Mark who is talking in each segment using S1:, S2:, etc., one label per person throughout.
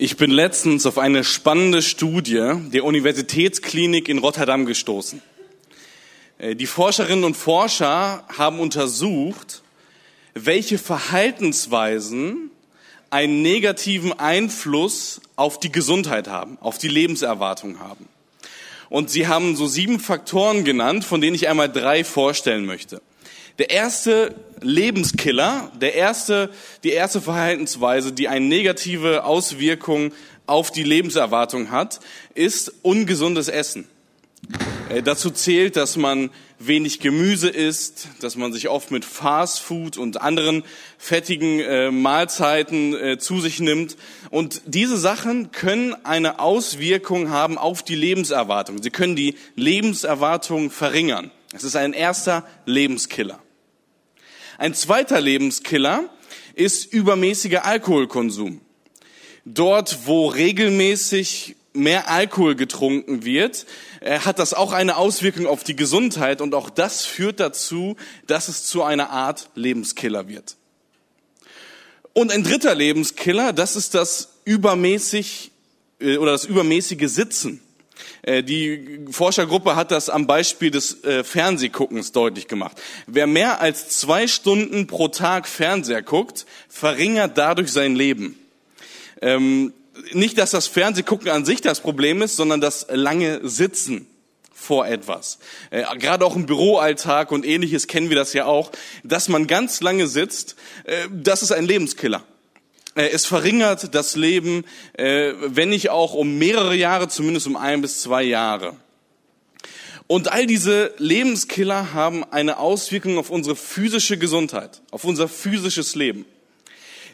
S1: Ich bin letztens auf eine spannende Studie der Universitätsklinik in Rotterdam gestoßen. Äh, die Forscherinnen und Forscher haben untersucht, welche Verhaltensweisen einen negativen Einfluss auf die Gesundheit haben, auf die Lebenserwartung haben. Und sie haben so sieben Faktoren genannt, von denen ich einmal drei vorstellen möchte. Der erste Lebenskiller, der erste, die erste Verhaltensweise, die eine negative Auswirkung auf die Lebenserwartung hat, ist ungesundes Essen. Äh, dazu zählt, dass man wenig Gemüse isst, dass man sich oft mit Fast Food und anderen fettigen äh, Mahlzeiten äh, zu sich nimmt. Und diese Sachen können eine Auswirkung haben auf die Lebenserwartung. Sie können die Lebenserwartung verringern. Es ist ein erster Lebenskiller. Ein zweiter Lebenskiller ist übermäßiger Alkoholkonsum. Dort, wo regelmäßig mehr Alkohol getrunken wird, äh, hat das auch eine Auswirkung auf die Gesundheit und auch das führt dazu, dass es zu einer Art Lebenskiller wird. Und ein dritter Lebenskiller, das ist das übermäßig äh, oder das übermäßige Sitzen. Äh, die Forschergruppe hat das am Beispiel des äh, Fernsehguckens deutlich gemacht. Wer mehr als zwei Stunden pro Tag Fernseher guckt, verringert dadurch sein Leben. Ähm, nicht, dass das Fernsehgucken an sich das Problem ist, sondern das lange Sitzen vor etwas. Äh, Gerade auch im Büroalltag und ähnliches kennen wir das ja auch, dass man ganz lange sitzt, äh, das ist ein Lebenskiller. Äh, es verringert das Leben, äh, wenn nicht auch um mehrere Jahre, zumindest um ein bis zwei Jahre. Und all diese Lebenskiller haben eine Auswirkung auf unsere physische Gesundheit, auf unser physisches Leben.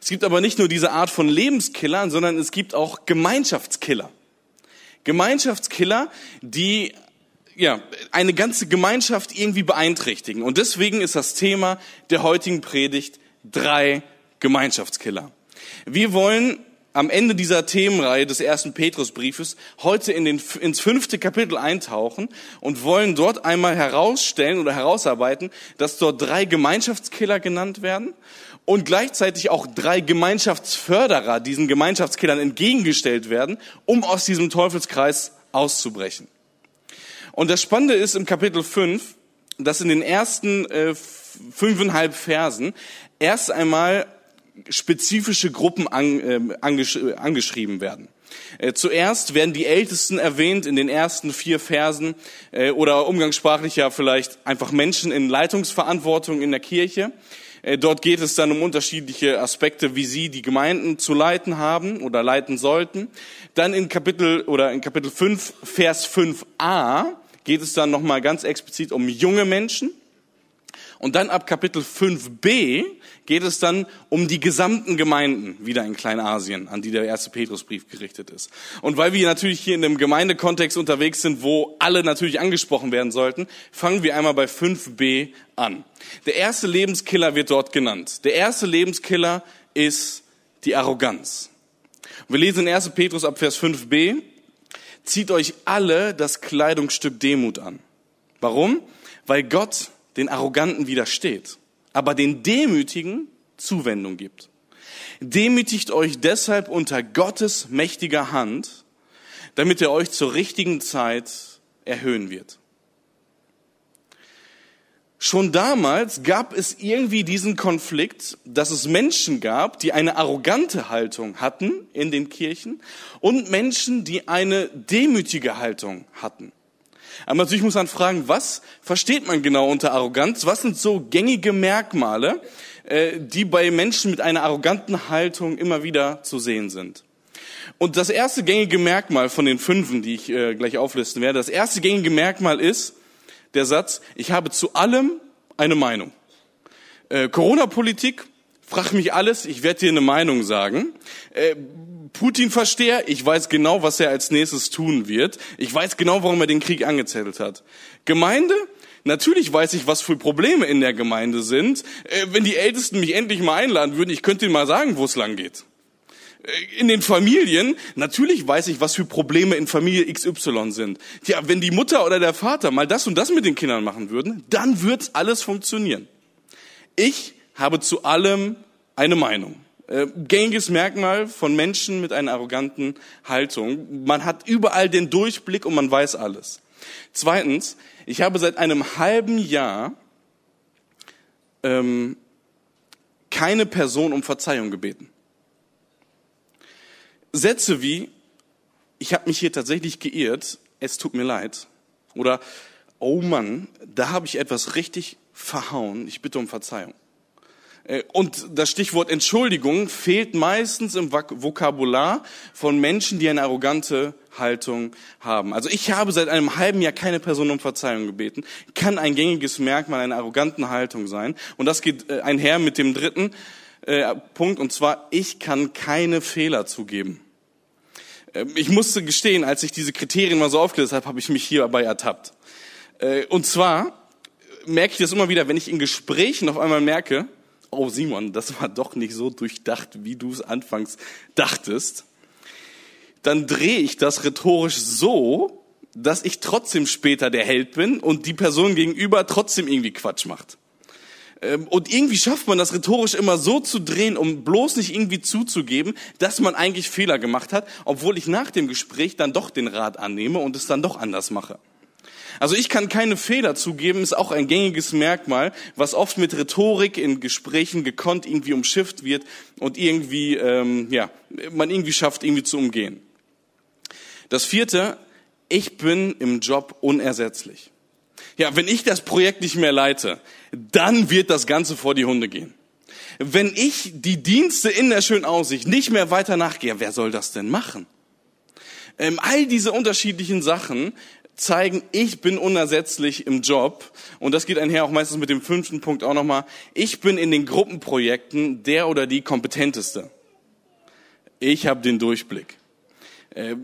S1: Es gibt aber nicht nur diese Art von Lebenskillern, sondern es gibt auch Gemeinschaftskiller. Gemeinschaftskiller, die ja, eine ganze Gemeinschaft irgendwie beeinträchtigen. Und deswegen ist das Thema der heutigen Predigt drei Gemeinschaftskiller. Wir wollen am Ende dieser Themenreihe des ersten Petrusbriefes heute in den, ins fünfte Kapitel eintauchen und wollen dort einmal herausstellen oder herausarbeiten, dass dort drei Gemeinschaftskiller genannt werden und gleichzeitig auch drei Gemeinschaftsförderer diesen Gemeinschaftskillern entgegengestellt werden, um aus diesem Teufelskreis auszubrechen. Und das Spannende ist im Kapitel 5, dass in den ersten äh, fünfeinhalb Versen erst einmal spezifische Gruppen an, äh, angesch angeschrieben werden. Äh, zuerst werden die Ältesten erwähnt in den ersten vier Versen äh, oder umgangssprachlich ja vielleicht einfach Menschen in Leitungsverantwortung in der Kirche. Äh, dort geht es dann um unterschiedliche Aspekte, wie sie die Gemeinden zu leiten haben oder leiten sollten. Dann in Kapitel oder in Kapitel 5, Vers 5a geht es dann nochmal ganz explizit um junge Menschen. Und dann ab Kapitel 5b geht es dann um die gesamten Gemeinden wieder in Kleinasien, an die der erste Petrusbrief gerichtet ist. Und weil wir natürlich hier in einem Gemeindekontext unterwegs sind, wo alle natürlich angesprochen werden sollten, fangen wir einmal bei 5b an. Der erste Lebenskiller wird dort genannt. Der erste Lebenskiller ist die Arroganz. Wir lesen in 1. Petrus ab Vers 5b, zieht euch alle das Kleidungsstück Demut an. Warum? Weil Gott den Arroganten widersteht aber den Demütigen Zuwendung gibt. Demütigt euch deshalb unter Gottes mächtiger Hand, damit er euch zur richtigen Zeit erhöhen wird. Schon damals gab es irgendwie diesen Konflikt, dass es Menschen gab, die eine arrogante Haltung hatten in den Kirchen und Menschen, die eine demütige Haltung hatten. Aber natürlich muss man fragen, was versteht man genau unter Arroganz? Was sind so gängige Merkmale, äh, die bei Menschen mit einer arroganten Haltung immer wieder zu sehen sind? Und das erste gängige Merkmal von den fünfen, die ich äh, gleich auflisten werde, das erste gängige Merkmal ist der Satz, ich habe zu allem eine Meinung. Äh, Corona-Politik, frag mich alles, ich werde dir eine Meinung sagen. Putin-Versteher, ich weiß genau, was er als nächstes tun wird. Ich weiß genau, warum er den Krieg angezettelt hat. Gemeinde, Natürlich weiß ich, was für Probleme in der Gemeinde sind. Äh, wenn die Ältesten mich endlich mal einladen würden, ich könnte ihnen mal sagen, wo es lang geht. Äh, in den Familien, natürlich weiß ich, was für Probleme in Familie XY sind. Ja, wenn die Mutter oder der Vater mal das und das mit den Kindern machen würden, dann wird alles funktionieren. Ich habe zu allem eine Meinung. Äh, gängiges Merkmal von Menschen mit einer arroganten Haltung. Man hat überall den Durchblick und man weiß alles. Zweitens, ich habe seit einem halben Jahr ähm, keine Person um Verzeihung gebeten. Sätze wie, ich habe mich hier tatsächlich geirrt, es tut mir leid. Oder, oh Mann, da habe ich etwas richtig verhauen, ich bitte um Verzeihung. Äh, und das Stichwort Entschuldigung fehlt meistens im Vokabular von Menschen, die eine arrogante Haltung haben. Also ich habe seit einem halben Jahr keine Person um Verzeihung gebeten. Kann ein gängiges Merkmal einer arroganten Haltung sein. Und das geht äh, einher mit dem dritten äh, Punkt, und zwar, ich kann keine Fehler zugeben. Ähm, ich musste gestehen, als ich diese Kriterien mal so aufgelistet habe, habe ich mich hierbei ertappt. Und zwar merke ich das immer wieder, wenn ich in Gesprächen auf einmal merke, oh Simon, das war doch nicht so durchdacht, wie du es anfangs dachtest, dann drehe ich das rhetorisch so, dass ich trotzdem später der Held bin und die Person gegenüber trotzdem irgendwie Quatsch macht. Ähm, und irgendwie schafft man das rhetorisch immer so zu drehen, um bloß nicht irgendwie zuzugeben, dass man eigentlich Fehler gemacht hat, obwohl ich nach dem Gespräch dann doch den Rat annehme und es dann doch anders mache. Also ich kann keine Fehler zugeben, ist auch ein gängiges Merkmal, was oft mit Rhetorik in Gesprächen gekonnt irgendwie umschifft wird und irgendwie, ähm, ja, man irgendwie schafft, irgendwie zu umgehen. Das vierte, ich bin im Job unersetzlich. Ja, wenn ich das Projekt nicht mehr leite, dann wird das Ganze vor die Hunde gehen. Wenn ich die Dienste in der schönen Aussicht nicht mehr weiter nachgehe, wer soll das denn machen? Ähm, all diese unterschiedlichen Sachen zeigen, ich bin unersetzlich im Job. Und das geht einher auch meistens mit dem fünften Punkt auch nochmal. Ich bin in den Gruppenprojekten der oder die kompetenteste. Ich habe den Durchblick. Äh,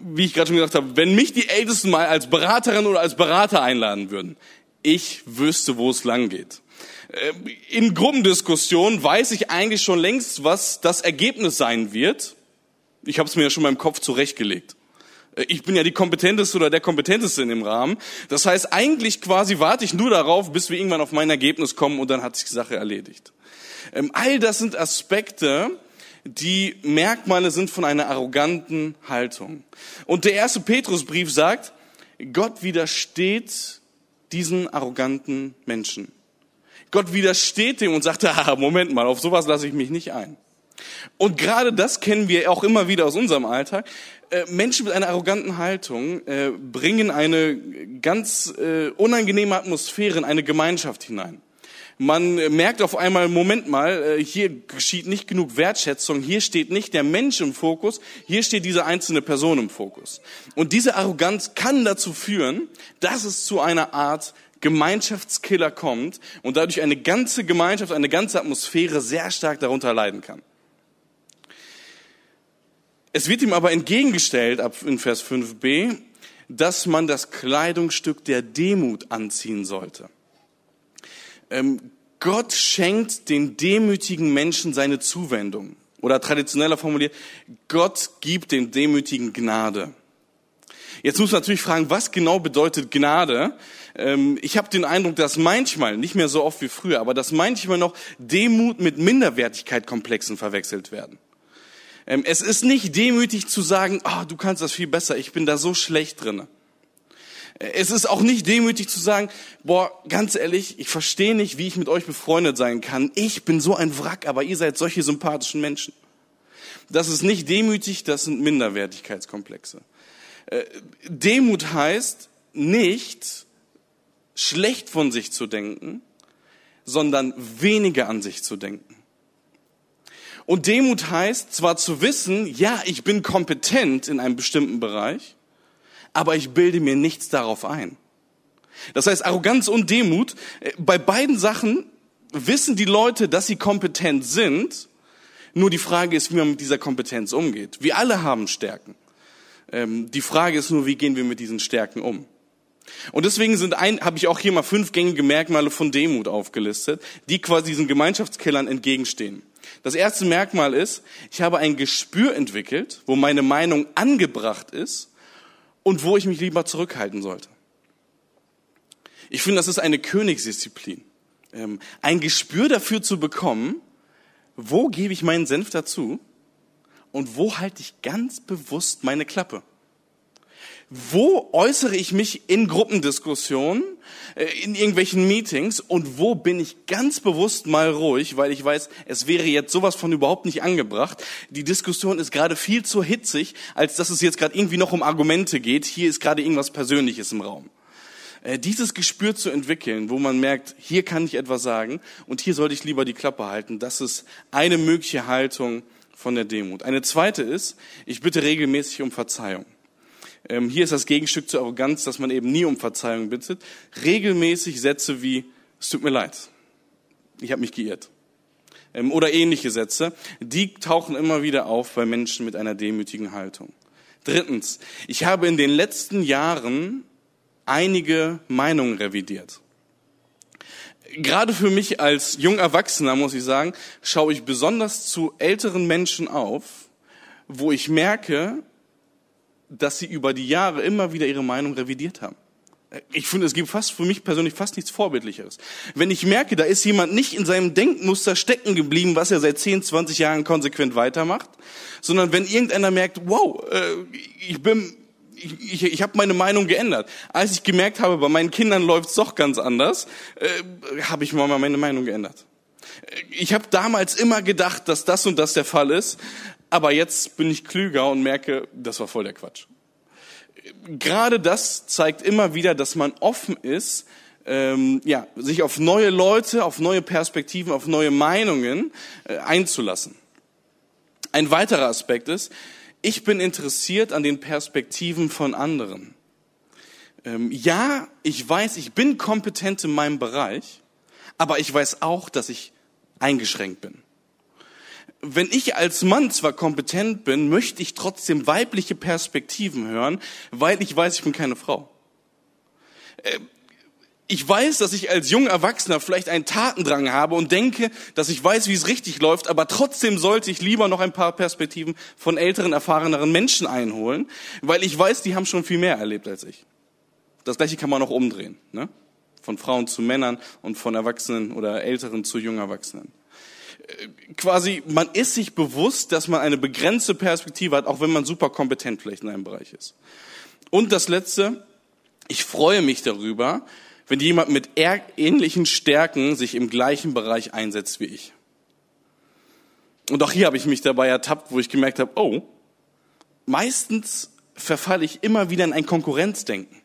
S1: wie ich gerade schon gesagt habe, wenn mich die Ältesten mal als Beraterin oder als Berater einladen würden, ich wüsste, wo es lang geht. Äh, in Gruppendiskussionen weiß ich eigentlich schon längst, was das Ergebnis sein wird. Ich habe es mir ja schon mal im Kopf zurechtgelegt. Ich bin ja die kompetenteste oder der kompetenteste in dem Rahmen. Das heißt, eigentlich quasi warte ich nur darauf, bis wir irgendwann auf mein Ergebnis kommen und dann hat sich die Sache erledigt. Ähm, all das sind Aspekte, die Merkmale sind von einer arroganten Haltung. Und der erste Petrusbrief sagt, Gott widersteht diesen arroganten Menschen. Gott widersteht dem und sagt, ah, Moment mal, auf sowas lasse ich mich nicht ein. Und gerade das kennen wir auch immer wieder aus unserem Alltag. Äh, Menschen mit einer arroganten Haltung äh, bringen eine ganz äh, unangenehme Atmosphäre in eine Gemeinschaft hinein. Man merkt auf einmal, Moment mal, hier geschieht nicht genug Wertschätzung, hier steht nicht der Mensch im Fokus, hier steht diese einzelne Person im Fokus. Und diese Arroganz kann dazu führen, dass es zu einer Art Gemeinschaftskiller kommt und dadurch eine ganze Gemeinschaft, eine ganze Atmosphäre sehr stark darunter leiden kann. Es wird ihm aber entgegengestellt, ab in Vers 5b, dass man das Kleidungsstück der Demut anziehen sollte. Ähm, Gott schenkt den demütigen Menschen seine Zuwendung. Oder traditioneller formuliert, Gott gibt den Demütigen Gnade. Jetzt muss man natürlich fragen, was genau bedeutet Gnade? Ähm, ich habe den Eindruck, dass manchmal, nicht mehr so oft wie früher, aber dass manchmal noch Demut mit Minderwertigkeitkomplexen verwechselt werden. Ähm, es ist nicht demütig zu sagen, oh, du kannst das viel besser, ich bin da so schlecht drin. Äh, es ist auch nicht demütig zu sagen, boah, ganz ehrlich, ich verstehe nicht, wie ich mit euch befreundet sein kann. Ich bin so ein Wrack, aber ihr seid solche sympathischen Menschen. Das ist nicht demütig, das sind Minderwertigkeitskomplexe. Äh, Demut heißt nicht schlecht von sich zu denken, sondern weniger an sich zu denken. Und Demut heißt zwar zu wissen, ja, ich bin kompetent in einem bestimmten Bereich, aber ich bilde mir nichts darauf ein. Das heißt, Arroganz und Demut, äh, bei beiden Sachen wissen die Leute, dass sie kompetent sind, nur die Frage ist, wie man mit dieser Kompetenz umgeht. Wir alle haben Stärken. Ähm, die Frage ist nur, wie gehen wir mit diesen Stärken um? Und deswegen sind ein, habe ich auch hier mal fünf gängige Merkmale von Demut aufgelistet, die quasi diesen Gemeinschaftskillern entgegenstehen. Das erste Merkmal ist, ich habe ein Gespür entwickelt, wo meine Meinung angebracht ist und wo ich mich lieber zurückhalten sollte. Ich finde, das ist eine Königsdisziplin. Ähm, ein Gespür dafür zu bekommen, wo gebe ich meinen Senf dazu und wo halte ich ganz bewusst meine Klappe? Wo äußere ich mich in Gruppendiskussionen, äh, in irgendwelchen Meetings und wo bin ich ganz bewusst mal ruhig, weil ich weiß, es wäre jetzt sowas von überhaupt nicht angebracht. Die Diskussion ist gerade viel zu hitzig, als dass es jetzt gerade irgendwie noch um Argumente geht. Hier ist gerade irgendwas Persönliches im Raum. Äh, dieses Gespür zu entwickeln, wo man merkt, hier kann ich etwas sagen und hier sollte ich lieber die Klappe halten, das ist eine mögliche Haltung von der Demut. Eine zweite ist, ich bitte regelmäßig um Verzeihung. Ähm, hier ist das Gegenstück zur Arroganz, dass man eben nie um Verzeihung bittet. Regelmäßig Sätze wie, es tut mir leid, ich habe mich geirrt. Ähm, oder ähnliche Sätze, die tauchen immer wieder auf bei Menschen mit einer demütigen Haltung. Drittens, ich habe in den letzten Jahren einige Meinungen revidiert. Gerade für mich als junger Erwachsener, muss ich sagen, schaue ich besonders zu älteren Menschen auf, wo ich merke, dass sie über die Jahre immer wieder ihre Meinung revidiert haben. Ich finde, es gibt fast für mich persönlich fast nichts Vorbildlicheres. Wenn ich merke, da ist jemand nicht in seinem Denkmuster stecken geblieben, was er seit 10, 20 Jahren konsequent weitermacht, sondern wenn irgendeiner merkt, wow, äh, ich bin ich, ich, ich habe meine Meinung geändert. Als ich gemerkt habe, bei meinen Kindern läuft's doch ganz anders, äh, habe ich mal meine Meinung geändert. Ich habe damals immer gedacht, dass das und das der Fall ist, aber jetzt bin ich klüger und merke, das war voll der Quatsch. Gerade das zeigt immer wieder, dass man offen ist, ähm, ja, sich auf neue Leute, auf neue Perspektiven, auf neue Meinungen äh, einzulassen. Ein weiterer Aspekt ist, ich bin interessiert an den Perspektiven von anderen. Ähm, ja, ich weiß, ich bin kompetent in meinem Bereich, aber ich weiß auch, dass ich eingeschränkt bin wenn ich als Mann zwar kompetent bin, möchte ich trotzdem weibliche Perspektiven hören, weil ich weiß, ich bin keine Frau. Äh, ich weiß, dass ich als junger Erwachsener vielleicht einen Tatendrang habe und denke, dass ich weiß, wie es richtig läuft, aber trotzdem sollte ich lieber noch ein paar Perspektiven von älteren, erfahreneren Menschen einholen, weil ich weiß, die haben schon viel mehr erlebt als ich. Das gleiche kann man auch umdrehen, ne? Von Frauen zu Männern und von Erwachsenen oder Älteren zu jungen Erwachsenen quasi, man ist sich bewusst, dass man eine begrenzte Perspektive hat, auch wenn man super kompetent vielleicht in einem Bereich ist. Und das Letzte, ich freue mich darüber, wenn jemand mit ähnlichen Stärken sich im gleichen Bereich einsetzt wie ich. Und auch hier habe ich mich dabei ertappt, wo ich gemerkt habe, oh, meistens verfalle ich immer wieder in ein Konkurrenzdenken.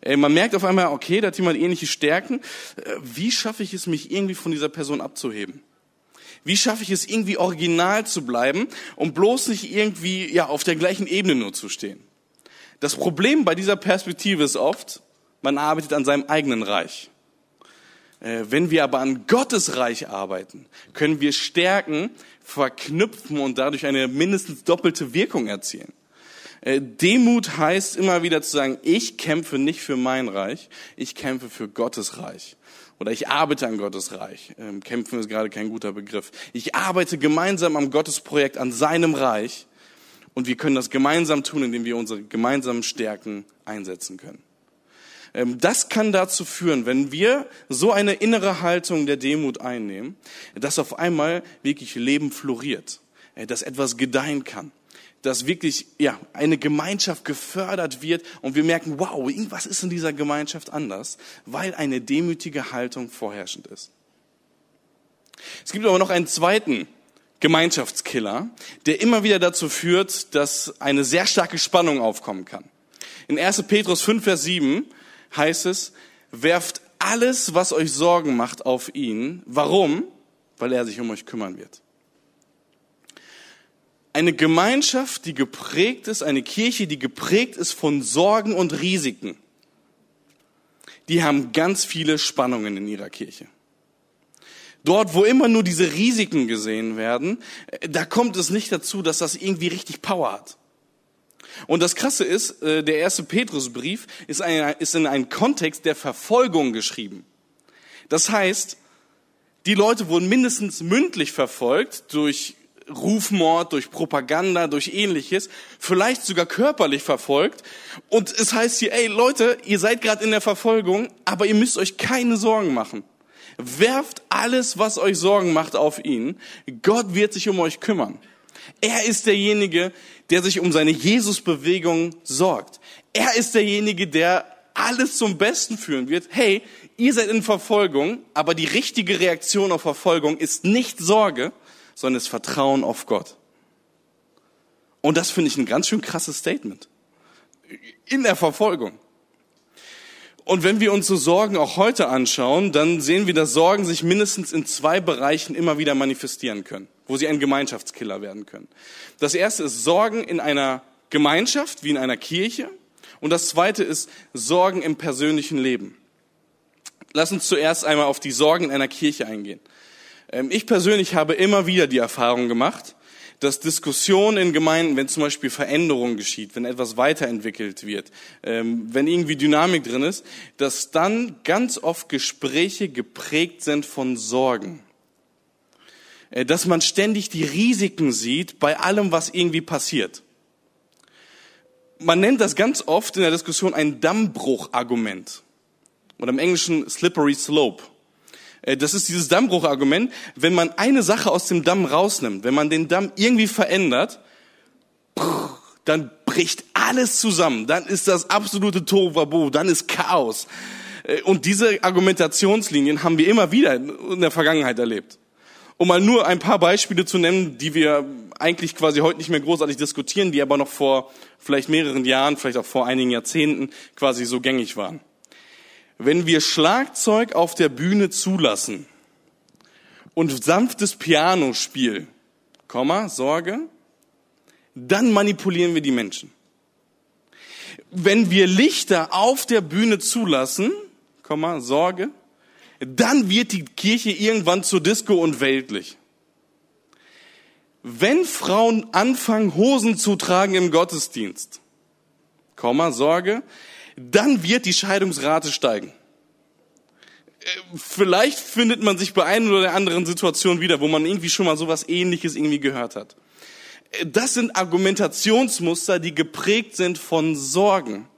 S1: Äh, man merkt auf einmal, okay, da hat jemand ähnliche Stärken. Äh, wie schaffe ich es, mich irgendwie von dieser Person abzuheben? Wie schaffe ich es, irgendwie original zu bleiben und bloß nicht irgendwie ja, auf der gleichen Ebene nur zu stehen? Das Problem bei dieser Perspektive ist oft, man arbeitet an seinem eigenen Reich. Äh, wenn wir aber an Gottes Reich arbeiten, können wir Stärken verknüpfen und dadurch eine mindestens doppelte Wirkung erzielen. Äh, Demut heißt immer wieder zu sagen, ich kämpfe nicht für mein Reich, ich kämpfe für Gottes Reich oder ich arbeite an Gottes Reich. Ähm, kämpfen ist gerade kein guter Begriff. Ich arbeite gemeinsam am Gottesprojekt, an seinem Reich. Und wir können das gemeinsam tun, indem wir unsere gemeinsamen Stärken einsetzen können. Ähm, das kann dazu führen, wenn wir so eine innere Haltung der Demut einnehmen, dass auf einmal wirklich Leben floriert, äh, dass etwas gedeihen kann dass wirklich ja eine Gemeinschaft gefördert wird und wir merken, wow, irgendwas ist in dieser Gemeinschaft anders, weil eine demütige Haltung vorherrschend ist. Es gibt aber noch einen zweiten Gemeinschaftskiller, der immer wieder dazu führt, dass eine sehr starke Spannung aufkommen kann. In 1. Petrus 5, Vers 7 heißt es, werft alles, was euch Sorgen macht, auf ihn. Warum? Weil er sich um euch kümmern wird. Eine Gemeinschaft, die geprägt ist, eine Kirche, die geprägt ist von Sorgen und Risiken, die haben ganz viele Spannungen in ihrer Kirche. Dort, wo immer nur diese Risiken gesehen werden, da kommt es nicht dazu, dass das irgendwie richtig Power hat. Und das Krasse ist, äh, der erste Petrusbrief ist, ist in einen Kontext der Verfolgung geschrieben. Das heißt, die Leute wurden mindestens mündlich verfolgt durch Rufmord, durch Propaganda, durch ähnliches, vielleicht sogar körperlich verfolgt. Und es heißt hier, ey Leute, ihr seid gerade in der Verfolgung, aber ihr müsst euch keine Sorgen machen. Werft alles, was euch Sorgen macht, auf ihn. Gott wird sich um euch kümmern. Er ist derjenige, der sich um seine Jesusbewegung sorgt. Er ist derjenige, der alles zum Besten führen wird. Hey, ihr seid in Verfolgung, aber die richtige Reaktion auf Verfolgung ist nicht Sorge, sondern ist Vertrauen auf Gott. Und das finde ich ein ganz schön krasses Statement. In der Verfolgung. Und wenn wir uns so Sorgen auch heute anschauen, dann sehen wir, dass Sorgen sich mindestens in zwei Bereichen immer wieder manifestieren können, wo sie ein Gemeinschaftskiller werden können. Das erste ist Sorgen in einer Gemeinschaft, wie in einer Kirche. Und das zweite ist Sorgen im persönlichen Leben. Lass uns zuerst einmal auf die Sorgen in einer Kirche eingehen. Ähm, ich persönlich habe immer wieder die Erfahrung gemacht, dass Diskussionen in Gemeinden, wenn zum Beispiel Veränderung geschieht, wenn etwas weiterentwickelt wird, ähm, wenn irgendwie Dynamik drin ist, dass dann ganz oft Gespräche geprägt sind von Sorgen. Äh, dass man ständig die Risiken sieht bei allem, was irgendwie passiert. Man nennt das ganz oft in der Diskussion ein Dammbruchargument. Oder im Englischen slippery slope. Äh, das ist dieses Dammbruchargument. Wenn man eine Sache aus dem Damm rausnimmt, wenn man den Damm irgendwie verändert, dann bricht alles zusammen. Dann ist das absolute Tohuwabohu, dann ist Chaos. Äh, und diese Argumentationslinien haben wir immer wieder in der Vergangenheit erlebt. Um mal nur ein paar Beispiele zu nennen, die wir eigentlich quasi heute nicht mehr großartig diskutieren, die aber noch vor vielleicht mehreren Jahren, vielleicht auch vor einigen Jahrzehnten quasi so gängig waren. Wenn wir Schlagzeug auf der Bühne zulassen und sanftes Pianospiel, Komma, Sorge, dann manipulieren wir die Menschen. Wenn wir Lichter auf der Bühne zulassen, Komma, Sorge, dann wird die Kirche irgendwann zur Disco und weltlich. Wenn Frauen anfangen, Hosen zu tragen im Gottesdienst, Komma, Sorge, dann wird die Scheidungsrate steigen. Äh, vielleicht findet man sich bei einer oder der anderen Situation wieder, wo man irgendwie schon mal sowas ähnliches irgendwie gehört hat. Äh, das sind Argumentationsmuster, die geprägt sind von Sorgen.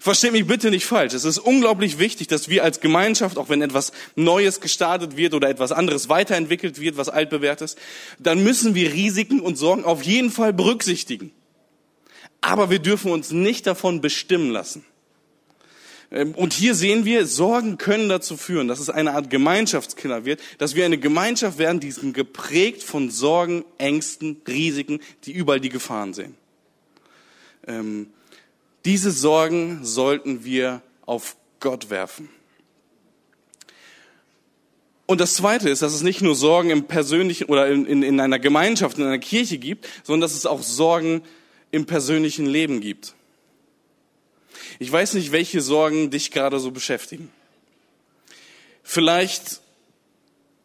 S1: Versteht mich bitte nicht falsch. Es ist unglaublich wichtig, dass wir als Gemeinschaft, auch wenn etwas Neues gestartet wird oder etwas anderes weiterentwickelt wird, was altbewährt ist, dann müssen wir Risiken und Sorgen auf jeden Fall berücksichtigen. Aber wir dürfen uns nicht davon bestimmen lassen. Ähm, und hier sehen wir, Sorgen können dazu führen, dass es eine Art Gemeinschaftskiller wird, dass wir eine Gemeinschaft werden, die sind geprägt von Sorgen, Ängsten, Risiken, die überall die Gefahren sehen. Ähm, diese Sorgen sollten wir auf Gott werfen. Und das Zweite ist, dass es nicht nur Sorgen im persönlichen oder in, in, in einer Gemeinschaft, in einer Kirche gibt, sondern dass es auch Sorgen im persönlichen Leben gibt. Ich weiß nicht, welche Sorgen dich gerade so beschäftigen. Vielleicht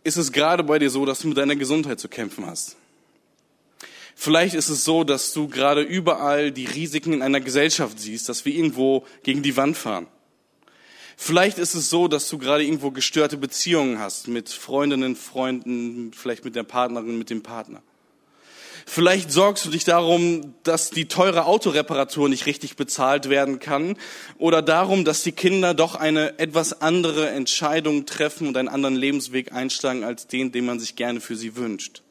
S1: ist es gerade bei dir so, dass du mit deiner Gesundheit zu kämpfen hast. Vielleicht ist es so, dass du gerade überall die Risiken in einer Gesellschaft siehst, dass wir irgendwo gegen die Wand fahren. Vielleicht ist es so, dass du gerade irgendwo gestörte Beziehungen hast mit Freundinnen, Freunden, vielleicht mit der Partnerin, mit dem Partner. Vielleicht sorgst du dich darum, dass die teure Autoreparatur nicht richtig bezahlt werden kann oder darum, dass die Kinder doch eine etwas andere Entscheidung treffen und einen anderen Lebensweg einschlagen als den, den man sich gerne für sie wünscht.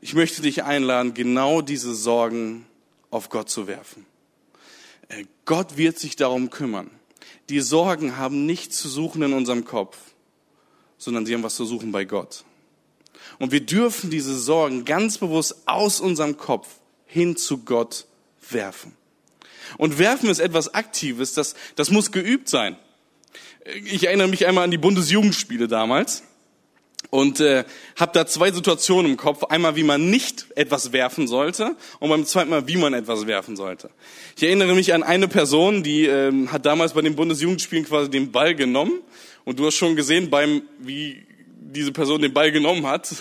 S1: Ich möchte dich einladen, genau diese Sorgen auf Gott zu werfen. Äh, Gott wird sich darum kümmern. Die Sorgen haben nichts zu suchen in unserem Kopf, sondern sie haben was zu suchen bei Gott. Und wir dürfen diese Sorgen ganz bewusst aus unserem Kopf hin zu Gott werfen. Und werfen ist etwas Aktives, das, das muss geübt sein. Ich erinnere mich einmal an die Bundesjugendspiele damals und äh, habe da zwei Situationen im Kopf. Einmal, wie man nicht etwas werfen sollte und beim zweiten Mal, wie man etwas werfen sollte. Ich erinnere mich an eine Person, die äh, hat damals bei den Bundesjugendspielen quasi den Ball genommen und du hast schon gesehen, beim wie diese Person den Ball genommen hat,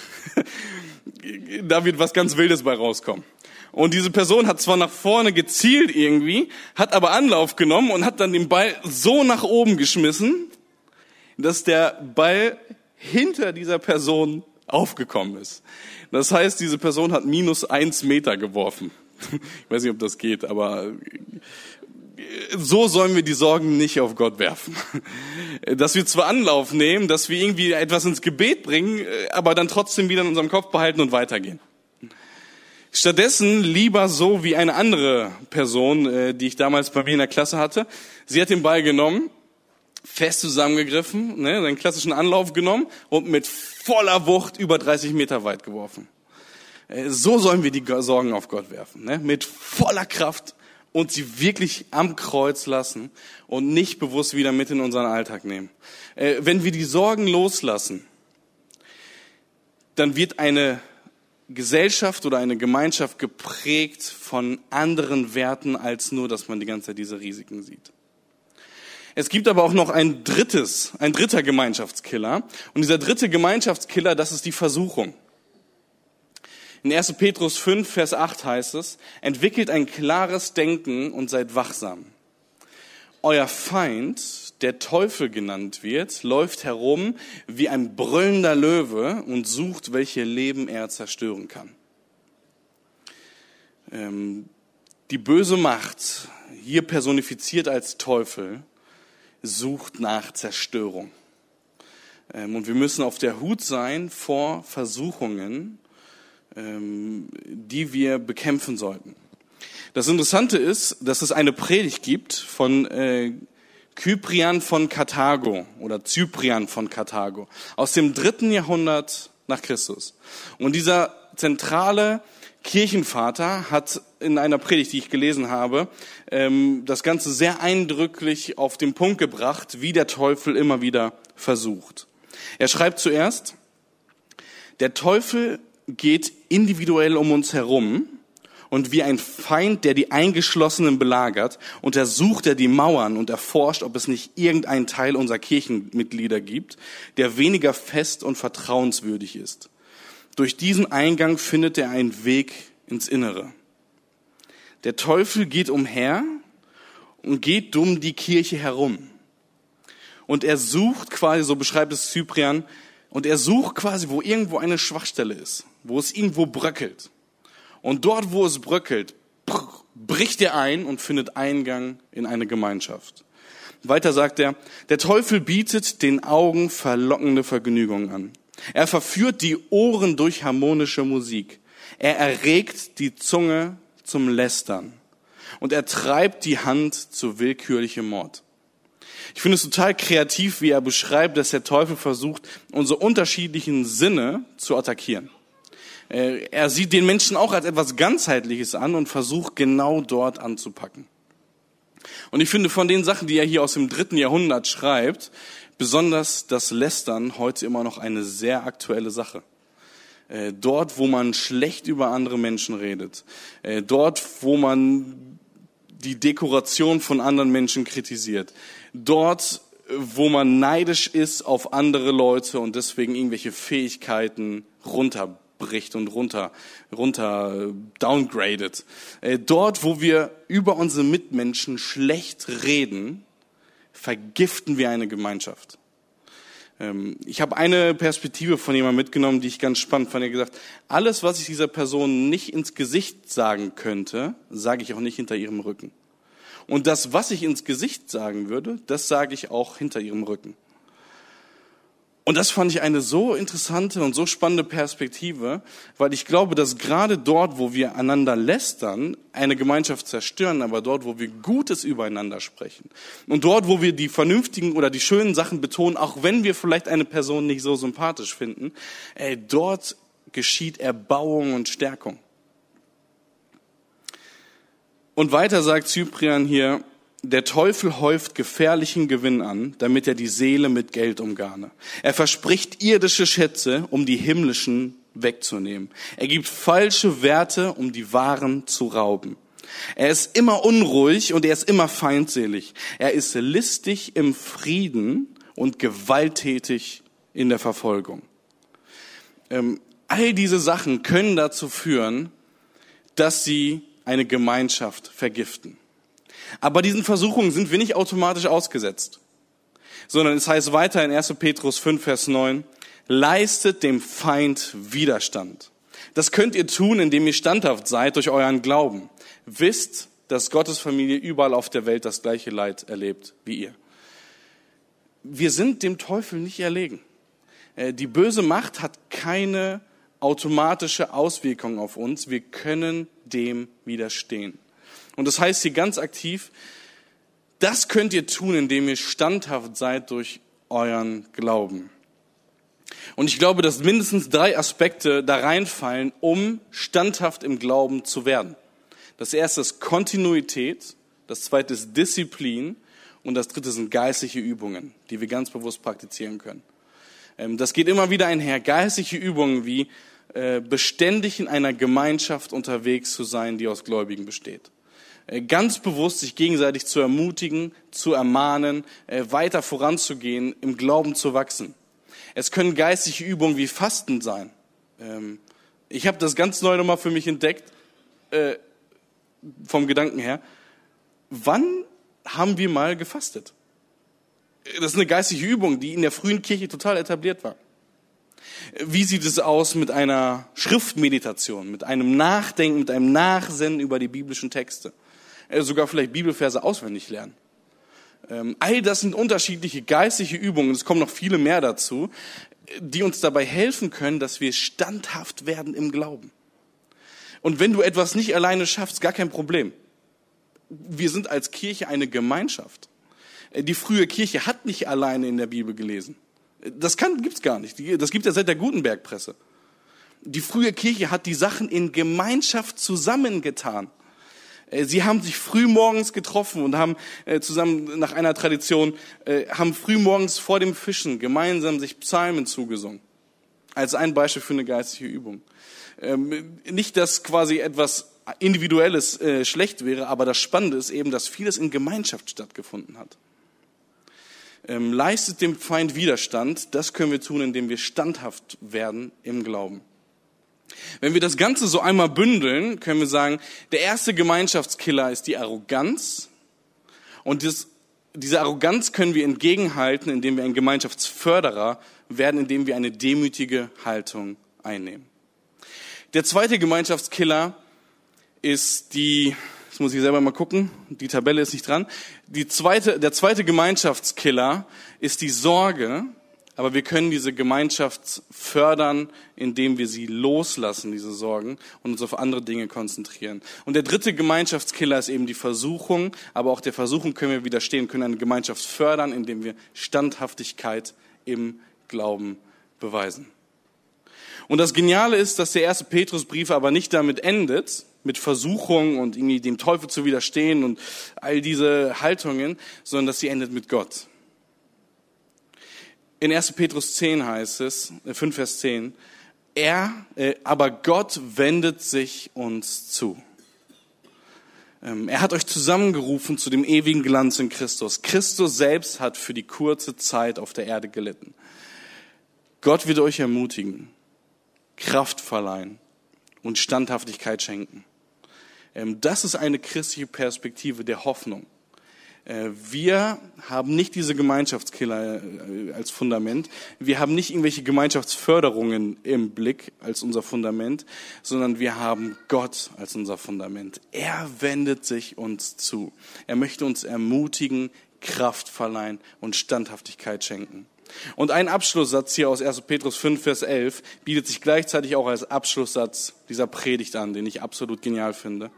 S1: da wird was ganz Wildes bei rauskommen. Und diese Person hat zwar nach vorne gezielt irgendwie, hat aber Anlauf genommen und hat dann den Ball so nach oben geschmissen, dass der Ball hinter dieser Person aufgekommen ist. Das heißt, diese Person hat minus eins Meter geworfen. Ich weiß nicht, ob das geht, aber so sollen wir die Sorgen nicht auf Gott werfen. Dass wir zwar Anlauf nehmen, dass wir irgendwie etwas ins Gebet bringen, aber dann trotzdem wieder in unserem Kopf behalten und weitergehen. Stattdessen lieber so wie eine andere Person, äh, die ich damals bei mir in der Klasse hatte. Sie hat den Ball genommen, fest zusammengegriffen, ne, seinen klassischen Anlauf genommen und mit voller Wucht über 30 Meter weit geworfen. Äh, so sollen wir die Sorgen auf Gott werfen, ne? mit voller Kraft und sie wirklich am Kreuz lassen und nicht bewusst wieder mit in unseren Alltag nehmen. Äh, wenn wir die Sorgen loslassen, dann wird eine Gesellschaft oder eine Gemeinschaft geprägt von anderen Werten als nur, dass man die ganze Zeit diese Risiken sieht. Es gibt aber auch noch ein drittes, ein dritter Gemeinschaftskiller. Und dieser dritte Gemeinschaftskiller, das ist die Versuchung. In 1. Petrus 5, Vers 8 heißt es, entwickelt ein klares Denken und seid wachsam. Euer Feind, der Teufel genannt wird, läuft herum wie ein brüllender Löwe und sucht, welche Leben er zerstören kann. Ähm, die böse Macht, hier personifiziert als Teufel, sucht nach Zerstörung. Ähm, und wir müssen auf der Hut sein vor Versuchungen, die wir bekämpfen sollten. Das Interessante ist, dass es eine Predigt gibt von äh, Kyprian von Karthago oder Cyprian von Karthago aus dem dritten Jahrhundert nach Christus. Und dieser zentrale Kirchenvater hat in einer Predigt, die ich gelesen habe, ähm, das Ganze sehr eindrücklich auf den Punkt gebracht, wie der Teufel immer wieder versucht. Er schreibt zuerst, der Teufel geht individuell um uns herum und wie ein Feind, der die Eingeschlossenen belagert, untersucht er die Mauern und erforscht, ob es nicht irgendeinen Teil unserer Kirchenmitglieder gibt, der weniger fest und vertrauenswürdig ist. Durch diesen Eingang findet er einen Weg ins Innere. Der Teufel geht umher und geht dumm die Kirche herum. Und er sucht quasi, so beschreibt es Cyprian, und er sucht quasi, wo irgendwo eine Schwachstelle ist, wo es irgendwo bröckelt. Und dort, wo es bröckelt, bricht er ein und findet Eingang in eine Gemeinschaft. Weiter sagt er, der Teufel bietet den Augen verlockende Vergnügungen an. Er verführt die Ohren durch harmonische Musik. Er erregt die Zunge zum Lästern. Und er treibt die Hand zu willkürlichem Mord. Ich finde es total kreativ, wie er beschreibt, dass der Teufel versucht, unsere unterschiedlichen Sinne zu attackieren. Äh, er sieht den Menschen auch als etwas ganzheitliches an und versucht genau dort anzupacken. Und ich finde von den Sachen, die er hier aus dem dritten Jahrhundert schreibt, besonders das Lästern heute immer noch eine sehr aktuelle Sache. Äh, dort, wo man schlecht über andere Menschen redet, äh, dort, wo man die Dekoration von anderen Menschen kritisiert, dort, wo man neidisch ist auf andere Leute und deswegen irgendwelche Fähigkeiten runterbricht und runter, runter downgradet. Äh, dort, wo wir über unsere Mitmenschen schlecht reden, vergiften wir eine Gemeinschaft. Ähm, ich habe eine Perspektive von jemandem mitgenommen, die ich ganz spannend fand. Er gesagt, alles, was ich dieser Person nicht ins Gesicht sagen könnte, sage ich auch nicht hinter ihrem Rücken. Und das, was ich ins Gesicht sagen würde, das sage ich auch hinter ihrem Rücken. Und das fand ich eine so interessante und so spannende Perspektive, weil ich glaube, dass gerade dort, wo wir einander lästern, eine Gemeinschaft zerstören, aber dort, wo wir Gutes übereinander sprechen und dort, wo wir die vernünftigen oder die schönen Sachen betonen, auch wenn wir vielleicht eine Person nicht so sympathisch finden, ey, dort geschieht Erbauung und Stärkung. Und weiter sagt Cyprian hier, der Teufel häuft gefährlichen Gewinn an, damit er die Seele mit Geld umgarne. Er verspricht irdische Schätze, um die himmlischen wegzunehmen. Er gibt falsche Werte, um die wahren zu rauben. Er ist immer unruhig und er ist immer feindselig. Er ist listig im Frieden und gewalttätig in der Verfolgung. Ähm, all diese Sachen können dazu führen, dass sie eine Gemeinschaft vergiften. Aber diesen Versuchungen sind wir nicht automatisch ausgesetzt, sondern es heißt weiter in 1. Petrus 5, Vers 9, leistet dem Feind Widerstand. Das könnt ihr tun, indem ihr standhaft seid durch euren Glauben. Wisst, dass Gottes Familie überall auf der Welt das gleiche Leid erlebt wie ihr. Wir sind dem Teufel nicht erlegen. Äh, die böse Macht hat keine automatische Auswirkung auf uns. Wir können dem widerstehen. Und das heißt hier ganz aktiv, das könnt ihr tun, indem ihr standhaft seid durch euren Glauben. Und ich glaube, dass mindestens drei Aspekte da reinfallen, um standhaft im Glauben zu werden. Das erste ist Kontinuität, das zweite ist Disziplin und das dritte sind geistliche Übungen, die wir ganz bewusst praktizieren können. Ähm, das geht immer wieder einher. Geistliche Übungen wie äh, beständig in einer Gemeinschaft unterwegs zu sein, die aus Gläubigen besteht. Äh, ganz bewusst sich gegenseitig zu ermutigen, zu ermahnen, äh, weiter voranzugehen, im Glauben zu wachsen. Es können geistliche Übungen wie Fasten sein. Ähm, ich habe das ganz neu nochmal für mich entdeckt, vom Gedanken her. Wann haben wir mal gefastet? Das ist eine geistige Übung, die in der frühen Kirche total etabliert war. Wie sieht es aus mit einer Schriftmeditation, mit einem Nachdenken, mit einem Nachsinnen über die biblischen Texte? Äh, sogar vielleicht Bibelverse auswendig lernen. Ähm, all das sind unterschiedliche geistliche Übungen, es kommen noch viele mehr dazu, die uns dabei helfen können, dass wir standhaft werden im Glauben. Und wenn du etwas nicht alleine schaffst, gar kein Problem. Wir sind als Kirche eine Gemeinschaft. Äh, die frühe Kirche hat nicht alleine in der Bibel gelesen. Das kann, gibt's gar nicht. Das gibt ja seit der Gutenberg-Presse. Die frühe Kirche hat die Sachen in Gemeinschaft zusammengetan. Äh, sie haben sich frühmorgens getroffen und haben äh, zusammen nach einer Tradition, haben frühmorgens vor dem Fischen gemeinsam sich Psalmen zugesungen. Als ein Beispiel für eine geistige Übung. Ähm, nicht, dass quasi etwas Individuelles schlecht wäre, aber das Spannende ist eben, dass vieles in Gemeinschaft stattgefunden hat ähm, leistet dem Feind Widerstand. Das können wir tun, indem wir standhaft werden im Glauben. Wenn wir das Ganze so einmal bündeln, können wir sagen, der erste Gemeinschaftskiller ist die Arroganz. Und das, diese Arroganz können wir entgegenhalten, indem wir ein Gemeinschaftsförderer werden, indem wir eine demütige Haltung einnehmen. Der zweite Gemeinschaftskiller ist die Jetzt muss ich selber mal gucken. Die Tabelle ist nicht dran. Die zweite, der zweite Gemeinschaftskiller ist die Sorge. Aber wir können diese Gemeinschaft fördern, indem wir sie loslassen, diese Sorgen, und uns auf andere Dinge konzentrieren. Und der dritte Gemeinschaftskiller ist eben die Versuchung. Aber auch der Versuchung können wir widerstehen, können eine Gemeinschaft fördern, indem wir Standhaftigkeit im Glauben beweisen. Und das Geniale ist, dass der erste Petrusbrief aber nicht damit endet, mit Versuchung und irgendwie dem Teufel zu widerstehen und all diese Haltungen, sondern dass sie endet mit Gott. In 1. Petrus 10 heißt es, 5 äh, Vers 10, er, äh, aber Gott wendet sich uns zu. Ähm, er hat euch zusammengerufen zu dem ewigen Glanz in Christus. Christus selbst hat für die kurze Zeit auf der Erde gelitten. Gott wird euch ermutigen, Kraft verleihen und Standhaftigkeit schenken. Ähm, das ist eine christliche Perspektive der Hoffnung. Äh, wir haben nicht diese Gemeinschaftskiller äh, als Fundament. Wir haben nicht irgendwelche Gemeinschaftsförderungen im Blick als unser Fundament, sondern wir haben Gott als unser Fundament. Er wendet sich uns zu. Er möchte uns ermutigen, Kraft verleihen und Standhaftigkeit schenken. Und ein Abschlusssatz hier aus 1. Petrus 5, Vers 11 bietet sich gleichzeitig auch als Abschlusssatz dieser Predigt an, den ich absolut genial finde.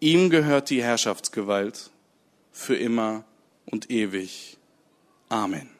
S1: Ihm gehört die Herrschaftsgewalt für immer und ewig. Amen.